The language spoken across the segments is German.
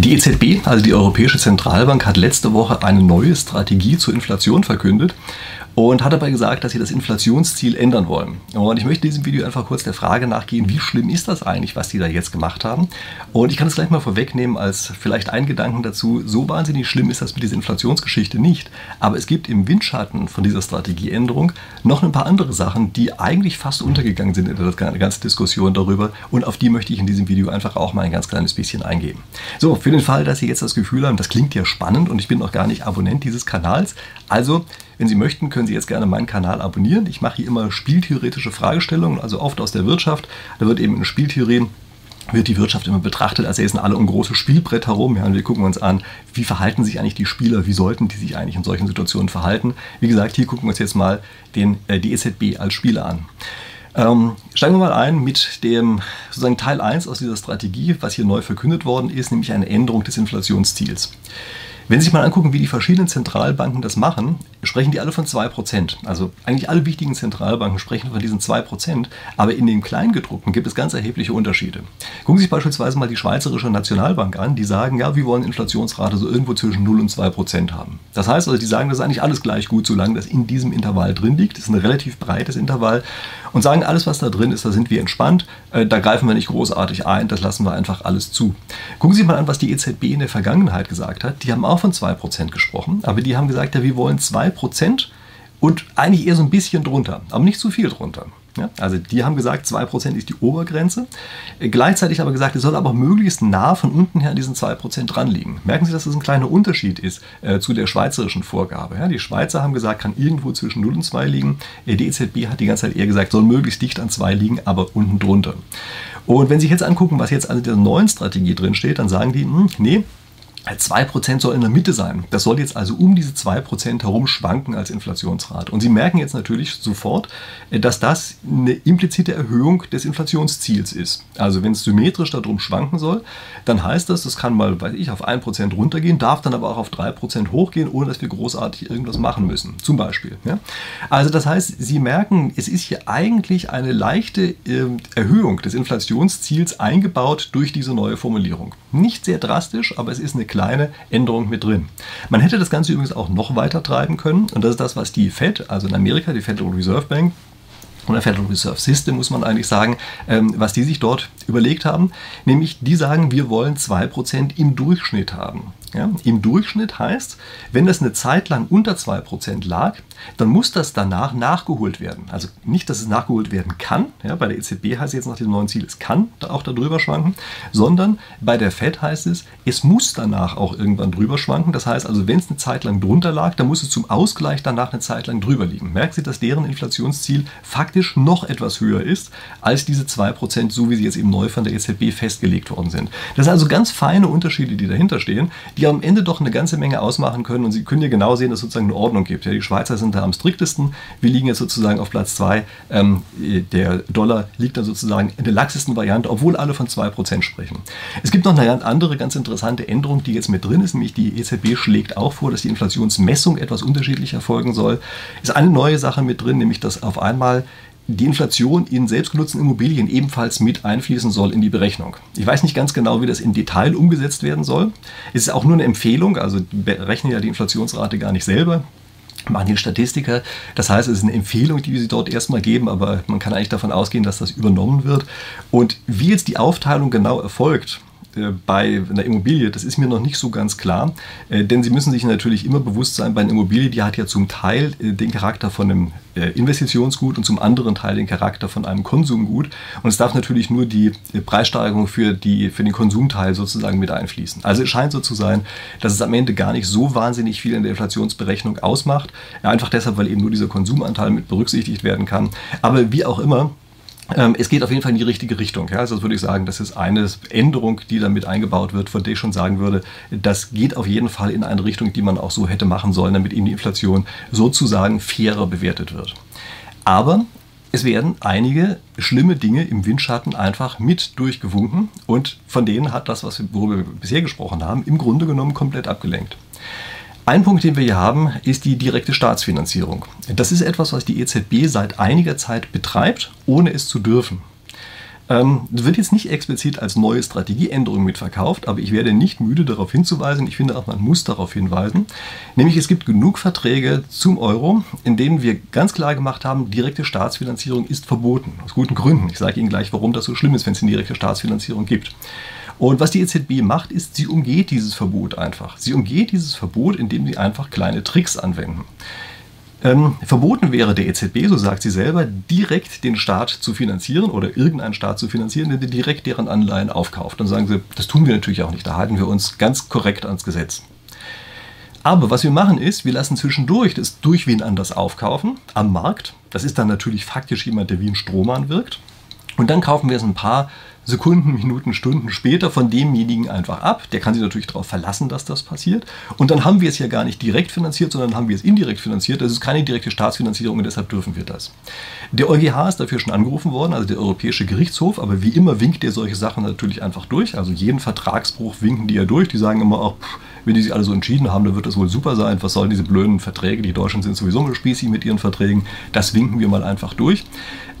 Die EZB, also die Europäische Zentralbank, hat letzte Woche eine neue Strategie zur Inflation verkündet und hat dabei gesagt, dass sie das Inflationsziel ändern wollen. Und ich möchte in diesem Video einfach kurz der Frage nachgehen, wie schlimm ist das eigentlich, was die da jetzt gemacht haben? Und ich kann es gleich mal vorwegnehmen als vielleicht ein Gedanken dazu, so wahnsinnig schlimm ist das mit dieser Inflationsgeschichte nicht. Aber es gibt im Windschatten von dieser Strategieänderung noch ein paar andere Sachen, die eigentlich fast untergegangen sind in der ganzen Diskussion darüber und auf die möchte ich in diesem Video einfach auch mal ein ganz kleines bisschen eingehen. So, für den Fall, dass Sie jetzt das Gefühl haben, das klingt ja spannend und ich bin noch gar nicht Abonnent dieses Kanals, also wenn Sie möchten, können Sie jetzt gerne meinen Kanal abonnieren. Ich mache hier immer spieltheoretische Fragestellungen, also oft aus der Wirtschaft. Da wird eben in Spieltheorien wird die Wirtschaft immer betrachtet, als säßen alle um große Spielbrett herum. Ja, und wir gucken uns an, wie verhalten sich eigentlich die Spieler, wie sollten die sich eigentlich in solchen Situationen verhalten. Wie gesagt, hier gucken wir uns jetzt mal den, äh, die EZB als Spieler an. Ähm, steigen wir mal ein mit dem sozusagen Teil 1 aus dieser Strategie, was hier neu verkündet worden ist, nämlich eine Änderung des Inflationsziels. Wenn Sie sich mal angucken, wie die verschiedenen Zentralbanken das machen, sprechen die alle von 2%. Also eigentlich alle wichtigen Zentralbanken sprechen von diesen 2%, aber in den Kleingedruckten gibt es ganz erhebliche Unterschiede. Gucken Sie sich beispielsweise mal die Schweizerische Nationalbank an, die sagen, ja, wir wollen Inflationsrate so irgendwo zwischen 0 und 2% haben. Das heißt also, die sagen, das ist eigentlich alles gleich gut, solange das in diesem Intervall drin liegt. Das ist ein relativ breites Intervall und sagen, alles, was da drin ist, da sind wir entspannt, äh, da greifen wir nicht großartig ein, das lassen wir einfach alles zu. Gucken Sie mal an, was die EZB in der Vergangenheit gesagt hat. Die haben auch von 2% gesprochen, aber die haben gesagt, ja, wir wollen 2% und eigentlich eher so ein bisschen drunter, aber nicht zu viel drunter. Ja, also die haben gesagt, 2% ist die Obergrenze. Gleichzeitig aber gesagt, es soll aber möglichst nah von unten her an diesen 2% dran liegen. Merken Sie, dass das ein kleiner Unterschied ist äh, zu der schweizerischen Vorgabe. Ja, die Schweizer haben gesagt, kann irgendwo zwischen 0 und 2 liegen. Äh, die EZB hat die ganze Zeit eher gesagt, soll möglichst dicht an 2 liegen, aber unten drunter. Und wenn Sie sich jetzt angucken, was jetzt an der neuen Strategie drin steht, dann sagen die, hm, nee, 2% soll in der Mitte sein. Das soll jetzt also um diese 2% herum schwanken als Inflationsrate. Und Sie merken jetzt natürlich sofort, äh, dass das eine implizite Erhöhung des Inflationsziels ist. Also wenn es symmetrisch darum schwanken soll, dann heißt das, das kann mal, weiß ich, auf 1% runtergehen, darf dann aber auch auf 3% hochgehen, ohne dass wir großartig irgendwas machen müssen. Zum Beispiel. Ja? Also das heißt, Sie merken, es ist hier eigentlich eine leichte äh, Erhöhung des Inflationsziels eingebaut durch diese neue Formulierung. Nicht sehr drastisch, aber es ist eine kleine Änderung mit drin. Man hätte das Ganze übrigens auch noch weiter treiben können und das ist das, was die Fed, also in Amerika die Federal Reserve Bank, oder Federal Reserve System, muss man eigentlich sagen, ähm, was die sich dort überlegt haben. Nämlich, die sagen, wir wollen 2% im Durchschnitt haben. Ja, Im Durchschnitt heißt, wenn das eine Zeit lang unter 2% lag, dann muss das danach nachgeholt werden. Also nicht, dass es nachgeholt werden kann, ja, bei der EZB heißt es jetzt nach dem neuen Ziel, es kann auch darüber schwanken, sondern bei der FED heißt es, es muss danach auch irgendwann drüber schwanken. Das heißt also, wenn es eine Zeit lang drunter lag, dann muss es zum Ausgleich danach eine Zeit lang drüber liegen. Merken Sie, dass deren Inflationsziel faktisch noch etwas höher ist als diese 2%, so wie sie jetzt eben neu von der EZB festgelegt worden sind. Das sind also ganz feine Unterschiede, die dahinter stehen, die am Ende doch eine ganze Menge ausmachen können und Sie können hier genau sehen, dass es sozusagen eine Ordnung gibt. Ja, die Schweizer sind da am striktesten, wir liegen jetzt sozusagen auf Platz 2. Ähm, der Dollar liegt dann sozusagen in der laxesten Variante, obwohl alle von 2% sprechen. Es gibt noch eine andere ganz interessante Änderung, die jetzt mit drin ist, nämlich die EZB schlägt auch vor, dass die Inflationsmessung etwas unterschiedlich erfolgen soll. Ist eine neue Sache mit drin, nämlich dass auf einmal die Inflation in selbstgenutzten Immobilien ebenfalls mit einfließen soll in die Berechnung. Ich weiß nicht ganz genau, wie das im Detail umgesetzt werden soll. Es ist auch nur eine Empfehlung, also berechnen ja die Inflationsrate gar nicht selber machen die Statistiker. Das heißt, es ist eine Empfehlung, die sie dort erstmal geben, aber man kann eigentlich davon ausgehen, dass das übernommen wird. Und wie jetzt die Aufteilung genau erfolgt, bei einer Immobilie, das ist mir noch nicht so ganz klar, äh, denn Sie müssen sich natürlich immer bewusst sein, bei einer Immobilie, die hat ja zum Teil äh, den Charakter von einem Investitionsgut und zum anderen Teil den Charakter von einem Konsumgut und es darf natürlich nur die Preissteigerung für, die, für den Konsumteil sozusagen mit einfließen. Also es scheint so zu sein, dass es am Ende gar nicht so wahnsinnig viel in der Inflationsberechnung ausmacht, einfach deshalb, weil eben nur dieser Konsumanteil mit berücksichtigt werden kann. Aber wie auch immer, es geht auf jeden Fall in die richtige Richtung. Ja. Also würde ich sagen, das ist eine Änderung, die damit eingebaut wird, von der ich schon sagen würde, das geht auf jeden Fall in eine Richtung, die man auch so hätte machen sollen, damit eben die Inflation sozusagen fairer bewertet wird. Aber es werden einige schlimme Dinge im Windschatten einfach mit durchgewunken und von denen hat das, worüber wir bisher gesprochen haben, im Grunde genommen komplett abgelenkt. Ein Punkt, den wir hier haben, ist die direkte Staatsfinanzierung. Das ist etwas, was die EZB seit einiger Zeit betreibt, ohne es zu dürfen. Ähm, wird jetzt nicht explizit als neue Strategieänderung mitverkauft, aber ich werde nicht müde darauf hinzuweisen. Ich finde auch, man muss darauf hinweisen. Nämlich es gibt genug Verträge zum Euro, in denen wir ganz klar gemacht haben, direkte Staatsfinanzierung ist verboten. Aus guten Gründen. Ich sage Ihnen gleich, warum das so schlimm ist, wenn es eine direkte Staatsfinanzierung gibt. Und was die EZB macht, ist, sie umgeht dieses Verbot einfach. Sie umgeht dieses Verbot, indem sie einfach kleine Tricks anwenden. Ähm, verboten wäre der EZB, so sagt sie selber, direkt den Staat zu finanzieren oder irgendeinen Staat zu finanzieren, der direkt deren Anleihen aufkauft. Dann sagen sie, das tun wir natürlich auch nicht, da halten wir uns ganz korrekt ans Gesetz. Aber was wir machen ist, wir lassen zwischendurch das durch wen anders aufkaufen am Markt. Das ist dann natürlich faktisch jemand, der wie ein Strohmann wirkt. Und dann kaufen wir es ein paar Sekunden, Minuten, Stunden später von demjenigen einfach ab. Der kann sich natürlich darauf verlassen, dass das passiert. Und dann haben wir es ja gar nicht direkt finanziert, sondern haben wir es indirekt finanziert. Das ist keine direkte Staatsfinanzierung und deshalb dürfen wir das. Der EuGH ist dafür schon angerufen worden, also der Europäische Gerichtshof, aber wie immer winkt der solche Sachen natürlich einfach durch. Also jeden Vertragsbruch winken die ja durch. Die sagen immer auch, wenn die sich alle so entschieden haben, dann wird das wohl super sein. Was sollen diese blöden Verträge? Die Deutschen sind sowieso nur spießig mit ihren Verträgen. Das winken wir mal einfach durch.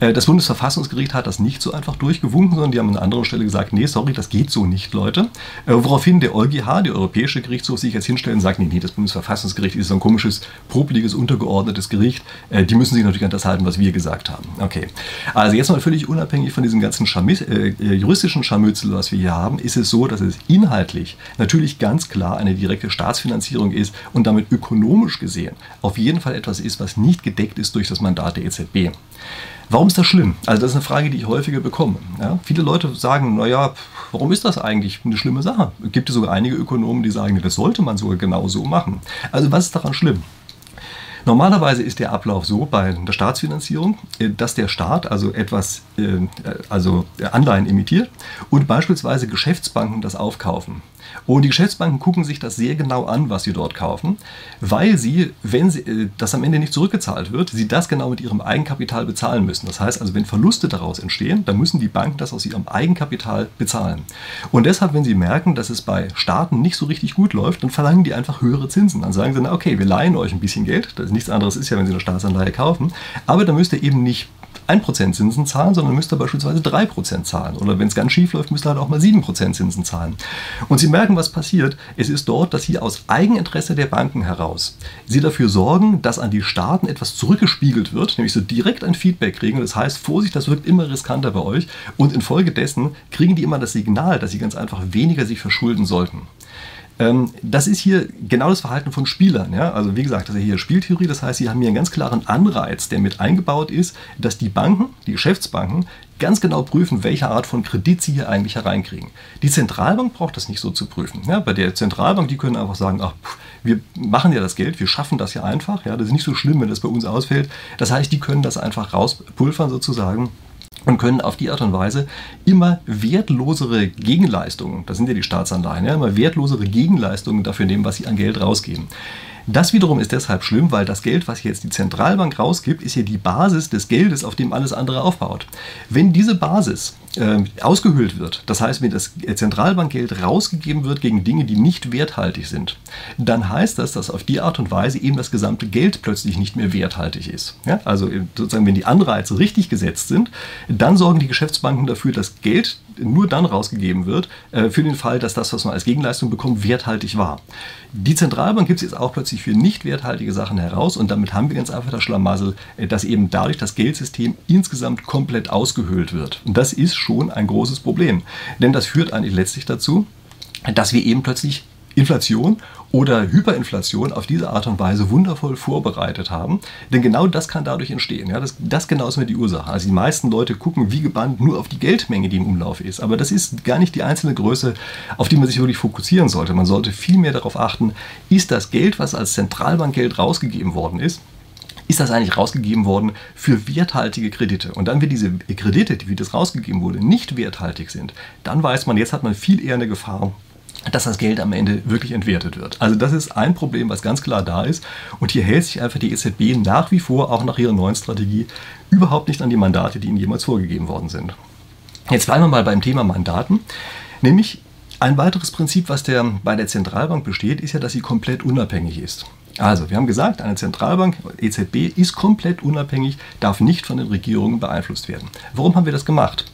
Äh, das Bundesverfassungsgericht hat das nicht so einfach durchgewunken, sondern die haben an einer anderen Stelle gesagt, nee, sorry, das geht so nicht, Leute. Äh, woraufhin der EuGH, der Europäische Gerichtshof, sich jetzt hinstellt und sagt, nee, nee, das Bundesverfassungsgericht ist so ein komisches, publiges, untergeordnetes Gericht. Äh, die müssen sich natürlich an das halten, was wir gesagt haben. Okay. Also jetzt mal völlig unabhängig von diesem ganzen Scharmütz, äh, juristischen Scharmützel, was wir hier haben, ist es so, dass es inhaltlich natürlich ganz klar eine direkte Staatsfinanzierung ist und damit ökonomisch gesehen auf jeden Fall etwas ist, was nicht gedeckt ist durch das Mandat der EZB. Warum ist das schlimm? Also das ist eine Frage, die ich häufiger bekomme. Ja? Viele Leute sagen, naja, warum ist das eigentlich eine schlimme Sache? Es gibt sogar einige Ökonomen, die sagen, das sollte man sogar genau so machen. Also was ist daran schlimm? Normalerweise ist der Ablauf so bei der Staatsfinanzierung, äh, dass der Staat also etwas, äh, also Anleihen emittiert und beispielsweise Geschäftsbanken das aufkaufen. Und die Geschäftsbanken gucken sich das sehr genau an, was sie dort kaufen, weil sie, wenn sie, äh, das am Ende nicht zurückgezahlt wird, sie das genau mit ihrem Eigenkapital bezahlen müssen. Das heißt also, wenn Verluste daraus entstehen, dann müssen die Banken das aus ihrem Eigenkapital bezahlen. Und deshalb, wenn sie merken, dass es bei Staaten nicht so richtig gut läuft, dann verlangen die einfach höhere Zinsen. Dann sagen sie, na okay, wir leihen euch ein bisschen Geld. Das ist nichts anderes ist ja, wenn sie eine Staatsanleihe kaufen. Aber dann müsst ihr eben nicht 1% Zinsen zahlen, sondern müsst ihr beispielsweise 3% zahlen. Oder wenn es ganz schief läuft, müsst ihr halt auch mal 7% Zinsen zahlen. Und Sie merken, was passiert. Es ist dort, dass Sie aus Eigeninteresse der Banken heraus Sie dafür sorgen, dass an die Staaten etwas zurückgespiegelt wird, nämlich so direkt ein Feedback kriegen. Das heißt, Vorsicht, das wirkt immer riskanter bei euch. Und infolgedessen kriegen die immer das Signal, dass sie ganz einfach weniger sich verschulden sollten. Ähm, das ist hier genau das Verhalten von Spielern. Ja? Also wie gesagt, das ist hier Spieltheorie, das heißt, sie haben hier einen ganz klaren Anreiz, der mit eingebaut ist, dass die Banken, die Geschäftsbanken, ganz genau prüfen, welche Art von Kredit sie hier eigentlich hereinkriegen. Die Zentralbank braucht das nicht so zu prüfen. Ja, bei der Zentralbank, die können einfach sagen, ach, wir machen ja das Geld, wir schaffen das ja einfach. Ja, das ist nicht so schlimm, wenn das bei uns ausfällt. Das heißt, die können das einfach rauspulvern sozusagen und können auf die Art und Weise immer wertlosere Gegenleistungen, das sind ja die Staatsanleihen, ja, immer wertlosere Gegenleistungen dafür nehmen, was sie an Geld rausgeben. Das wiederum ist deshalb schlimm, weil das Geld, was jetzt die Zentralbank rausgibt, ist ja die Basis des Geldes, auf dem alles andere aufbaut. Wenn diese Basis äh, ausgehöhlt wird, das heißt, wenn das Zentralbankgeld rausgegeben wird gegen Dinge, die nicht werthaltig sind, dann heißt das, dass auf die Art und Weise eben das gesamte Geld plötzlich nicht mehr werthaltig ist. Ja? Also äh, sozusagen, wenn die Anreize richtig gesetzt sind, dann sorgen die Geschäftsbanken dafür, dass Geld nur dann rausgegeben wird, äh, für den Fall, dass das, was man als Gegenleistung bekommt, werthaltig war. Die Zentralbank gibt es jetzt auch plötzlich für nicht werthaltige Sachen heraus und damit haben wir ganz einfach das Schlamassel, äh, dass eben dadurch das Geldsystem insgesamt komplett ausgehöhlt wird. Und das ist schon ein großes Problem. Denn das führt eigentlich letztlich dazu, dass wir eben plötzlich Inflation oder Hyperinflation auf diese Art und Weise wundervoll vorbereitet haben. Denn genau das kann dadurch entstehen. Ja, das, das genau ist mir die Ursache. Also die meisten Leute gucken wie gebannt nur auf die Geldmenge, die im Umlauf ist. Aber das ist gar nicht die einzelne Größe, auf die man sich wirklich fokussieren sollte. Man sollte vielmehr darauf achten, ist das Geld, was als Zentralbankgeld rausgegeben worden ist, ist das eigentlich rausgegeben worden für werthaltige Kredite. Und dann, wenn diese Kredite, die wie das rausgegeben wurde, nicht werthaltig sind, dann weiß man, jetzt hat man viel eher eine Gefahr, dass das Geld am Ende wirklich entwertet wird. Also das ist ein Problem, was ganz klar da ist. Und hier hält sich einfach die EZB nach wie vor, auch nach ihrer neuen Strategie, überhaupt nicht an die Mandate, die ihnen jemals vorgegeben worden sind. Jetzt bleiben wir mal beim Thema Mandaten. Nämlich ein weiteres Prinzip, was der, bei der Zentralbank besteht, ist ja, dass sie komplett unabhängig ist. Also, wir haben gesagt, eine Zentralbank, EZB, ist komplett unabhängig, darf nicht von den Regierungen beeinflusst werden. Warum haben wir das gemacht?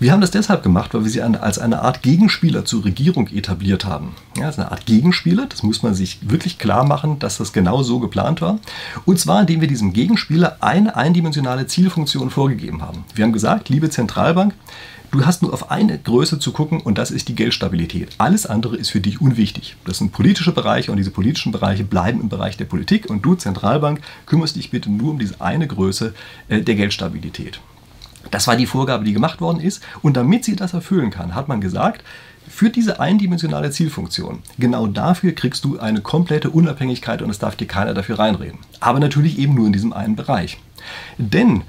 Wir haben das deshalb gemacht, weil wir sie als eine Art Gegenspieler zur Regierung etabliert haben. Ja, als eine Art Gegenspieler, das muss man sich wirklich klar machen, dass das genau so geplant war. Und zwar, indem wir diesem Gegenspieler eine eindimensionale Zielfunktion vorgegeben haben. Wir haben gesagt, liebe Zentralbank, Du hast nur auf eine Größe zu gucken und das ist die Geldstabilität. Alles andere ist für dich unwichtig. Das sind politische Bereiche und diese politischen Bereiche bleiben im Bereich der Politik und du Zentralbank kümmerst dich bitte nur um diese eine Größe äh, der Geldstabilität. Das war die Vorgabe, die gemacht worden ist und damit sie das erfüllen kann, hat man gesagt, für diese eindimensionale Zielfunktion, genau dafür kriegst du eine komplette Unabhängigkeit und es darf dir keiner dafür reinreden. Aber natürlich eben nur in diesem einen Bereich. Denn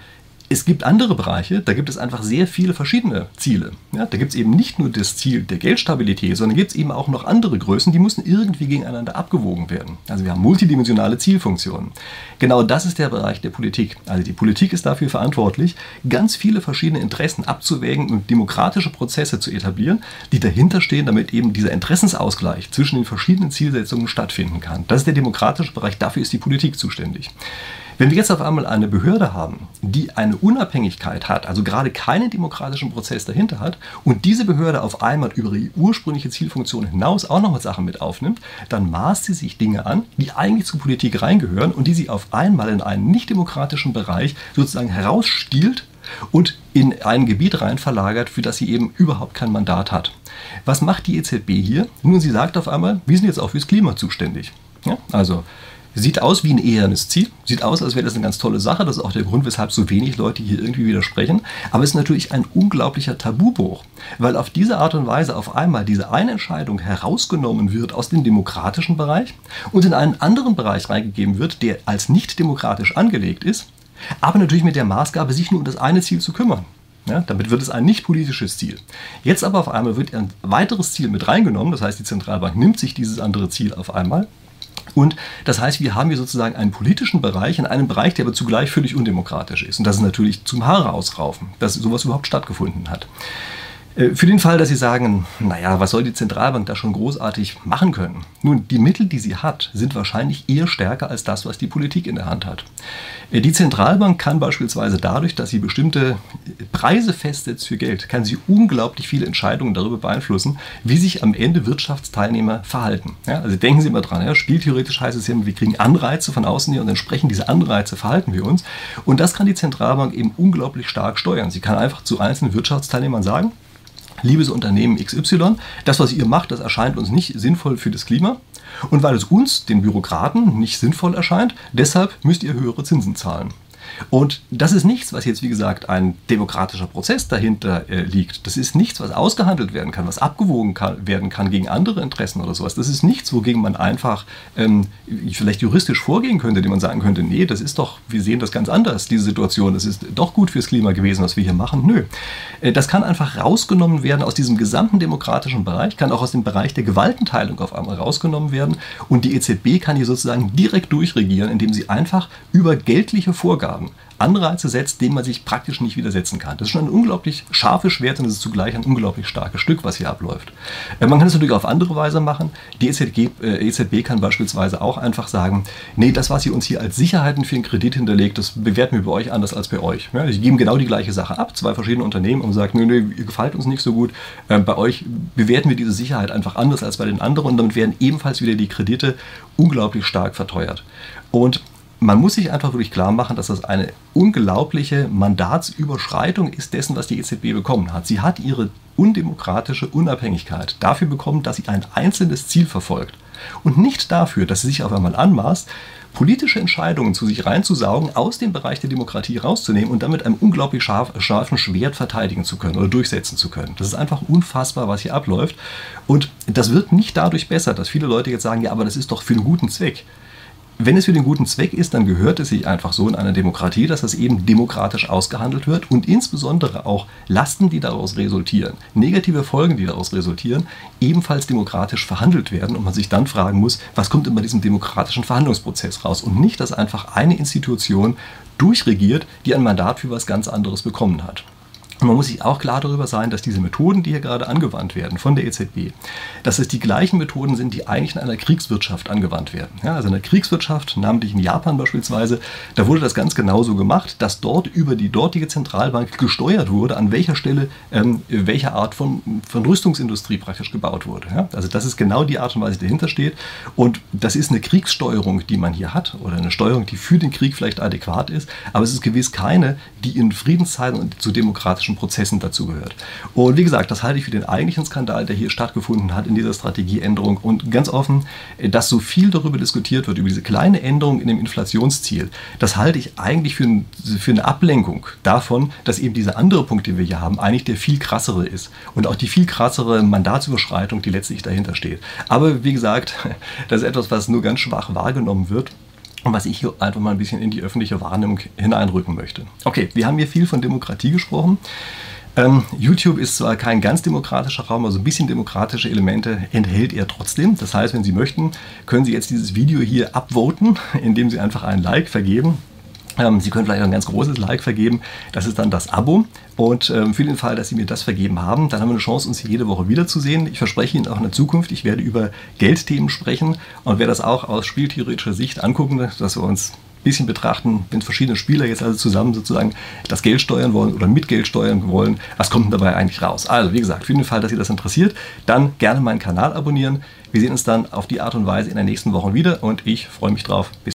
es gibt andere Bereiche, da gibt es einfach sehr viele verschiedene Ziele. Ja, da gibt es eben nicht nur das Ziel der Geldstabilität, sondern gibt es eben auch noch andere Größen, die müssen irgendwie gegeneinander abgewogen werden. Also wir haben multidimensionale Zielfunktionen. Genau das ist der Bereich der Politik. Also die Politik ist dafür verantwortlich, ganz viele verschiedene Interessen abzuwägen und demokratische Prozesse zu etablieren, die dahinter stehen, damit eben dieser Interessensausgleich zwischen den verschiedenen Zielsetzungen stattfinden kann. Das ist der demokratische Bereich, dafür ist die Politik zuständig. Wenn wir jetzt auf einmal eine Behörde haben, die eine Unabhängigkeit hat, also gerade keinen demokratischen Prozess dahinter hat, und diese Behörde auf einmal über die ursprüngliche Zielfunktion hinaus auch noch Sachen mit aufnimmt, dann maßt sie sich Dinge an, die eigentlich zur Politik reingehören und die sie auf einmal in einen nicht demokratischen Bereich sozusagen herausstiehlt und in ein Gebiet rein verlagert, für das sie eben überhaupt kein Mandat hat. Was macht die EZB hier? Nun, sie sagt auf einmal, wir sind jetzt auch fürs Klima zuständig. Ja? Also Sieht aus wie ein ehernes Ziel, sieht aus, als wäre das eine ganz tolle Sache. Das ist auch der Grund, weshalb so wenig Leute hier irgendwie widersprechen. Aber es ist natürlich ein unglaublicher Tabubruch, weil auf diese Art und Weise auf einmal diese eine Entscheidung herausgenommen wird aus dem demokratischen Bereich und in einen anderen Bereich reingegeben wird, der als nicht demokratisch angelegt ist, aber natürlich mit der Maßgabe, sich nur um das eine Ziel zu kümmern. Ja, damit wird es ein nicht politisches Ziel. Jetzt aber auf einmal wird ein weiteres Ziel mit reingenommen, das heißt, die Zentralbank nimmt sich dieses andere Ziel auf einmal und das heißt, wir haben hier sozusagen einen politischen Bereich in einem Bereich, der aber zugleich völlig undemokratisch ist. Und das ist natürlich zum Haare ausraufen, dass sowas überhaupt stattgefunden hat. Äh, für den Fall, dass Sie sagen, naja, was soll die Zentralbank da schon großartig machen können? Nun, die Mittel, die sie hat, sind wahrscheinlich eher stärker als das, was die Politik in der Hand hat. Äh, die Zentralbank kann beispielsweise dadurch, dass sie bestimmte Preise festsetzt für Geld, kann sie unglaublich viele Entscheidungen darüber beeinflussen, wie sich am Ende Wirtschaftsteilnehmer verhalten. Ja, also denken Sie immer dran, ja, spieltheoretisch heißt es ja, wir kriegen Anreize von außen hier und entsprechend diese Anreize verhalten wir uns. Und das kann die Zentralbank eben unglaublich stark steuern. Sie kann einfach zu einzelnen Wirtschaftsteilnehmern sagen, liebes Unternehmen XY, das, was ihr macht, das erscheint uns nicht sinnvoll für das Klima. Und weil es uns, den Bürokraten, nicht sinnvoll erscheint, deshalb müsst ihr höhere Zinsen zahlen. Und das ist nichts, was jetzt, wie gesagt, ein demokratischer Prozess dahinter äh, liegt. Das ist nichts, was ausgehandelt werden kann, was abgewogen kann, werden kann gegen andere Interessen oder sowas. Das ist nichts, wogegen man einfach ähm, vielleicht juristisch vorgehen könnte, indem man sagen könnte, nee, das ist doch, wir sehen das ganz anders, diese Situation, das ist doch gut fürs Klima gewesen, was wir hier machen. Nö. Äh, das kann einfach rausgenommen werden aus diesem gesamten demokratischen Bereich, kann auch aus dem Bereich der Gewaltenteilung auf einmal rausgenommen werden und die EZB kann hier sozusagen direkt durchregieren, indem sie einfach über geldliche Vorgaben Anreize setzt, denen man sich praktisch nicht widersetzen kann. Das ist schon ein unglaublich scharfes Schwert und es ist zugleich ein unglaublich starkes Stück, was hier abläuft. Äh, man kann es natürlich auf andere Weise machen. Die EZG, äh, EZB kann beispielsweise auch einfach sagen, nee, das, was ihr uns hier als Sicherheiten für einen Kredit hinterlegt, das bewerten wir bei euch anders als bei euch. Ja, sie geben genau die gleiche Sache ab, zwei verschiedene Unternehmen und sagen, nee, nee, ihr gefällt uns nicht so gut. Äh, bei euch bewerten wir diese Sicherheit einfach anders als bei den anderen und damit werden ebenfalls wieder die Kredite unglaublich stark verteuert. Und man muss sich einfach wirklich klar machen, dass das eine unglaubliche Mandatsüberschreitung ist dessen, was die EZB bekommen hat. Sie hat ihre undemokratische Unabhängigkeit dafür bekommen, dass sie ein einzelnes Ziel verfolgt und nicht dafür, dass sie sich auf einmal anmaßt, politische Entscheidungen zu sich reinzusaugen, aus dem Bereich der Demokratie rauszunehmen und damit einem unglaublich scharf, scharfen Schwert verteidigen zu können oder durchsetzen zu können. Das ist einfach unfassbar, was hier abläuft. Und das wird nicht dadurch besser, dass viele Leute jetzt sagen, ja, aber das ist doch für einen guten Zweck wenn es für den guten Zweck ist, dann gehört es sich einfach so in einer Demokratie, dass das eben demokratisch ausgehandelt wird und insbesondere auch Lasten, die daraus resultieren, negative Folgen, die daraus resultieren, ebenfalls demokratisch verhandelt werden und man sich dann fragen muss, was kommt in diesem demokratischen Verhandlungsprozess raus und nicht, dass einfach eine Institution durchregiert, die ein Mandat für was ganz anderes bekommen hat. Man muss sich auch klar darüber sein, dass diese Methoden, die hier gerade angewandt werden von der EZB, dass es die gleichen Methoden sind, die eigentlich in einer Kriegswirtschaft angewandt werden. Ja, also in der Kriegswirtschaft, namentlich in Japan beispielsweise, da wurde das ganz genauso gemacht, dass dort über die dortige Zentralbank gesteuert wurde, an welcher Stelle ähm, welche Art von, von Rüstungsindustrie praktisch gebaut wurde. Ja, also das ist genau die Art und Weise, die dahinter steht. Und das ist eine Kriegssteuerung, die man hier hat, oder eine Steuerung, die für den Krieg vielleicht adäquat ist, aber es ist gewiss keine, die in Friedenszeiten und zu demokratischen demokratischen Prozessen dazugehört. Und wie gesagt, das halte ich für den eigentlichen Skandal, der hier stattgefunden hat in dieser Strategieänderung. Und ganz offen, dass so viel darüber diskutiert wird, über diese kleine Änderung in dem Inflationsziel, das halte ich eigentlich für, für eine Ablenkung davon, dass eben dieser andere Punkt, den wir hier haben, eigentlich der viel krassere ist. Und auch die viel krassere Mandatsüberschreitung, die letztlich dahinter steht. Aber wie gesagt, das ist etwas, was nur ganz schwach wahrgenommen wird und was ich hier einfach mal ein bisschen in die öffentliche Wahrnehmung hineinrücken möchte. Okay, wir haben hier viel von Demokratie gesprochen. Ähm, YouTube ist zwar kein ganz demokratischer Raum, aber so ein bisschen demokratische Elemente enthält er trotzdem. Das heißt, wenn Sie möchten, können Sie jetzt dieses Video hier upvoten, indem Sie einfach ein Like vergeben. Ähm, Sie können vielleicht ein ganz großes Like vergeben. Das ist dann das Abo. Und für den Fall, dass Sie mir das vergeben haben, dann haben wir eine Chance, uns hier jede Woche wiederzusehen. Ich verspreche Ihnen auch in der Zukunft, ich werde über Geldthemen sprechen und werde das auch aus spieltheoretischer Sicht angucken, dass wir uns ein bisschen betrachten, wenn verschiedene Spieler jetzt also zusammen sozusagen das Geld steuern wollen oder mit Geld steuern wollen, was kommt denn dabei eigentlich raus? Also wie gesagt, für den Fall, dass Sie das interessiert, dann gerne meinen Kanal abonnieren. Wir sehen uns dann auf die Art und Weise in der nächsten Woche wieder und ich freue mich drauf. Bis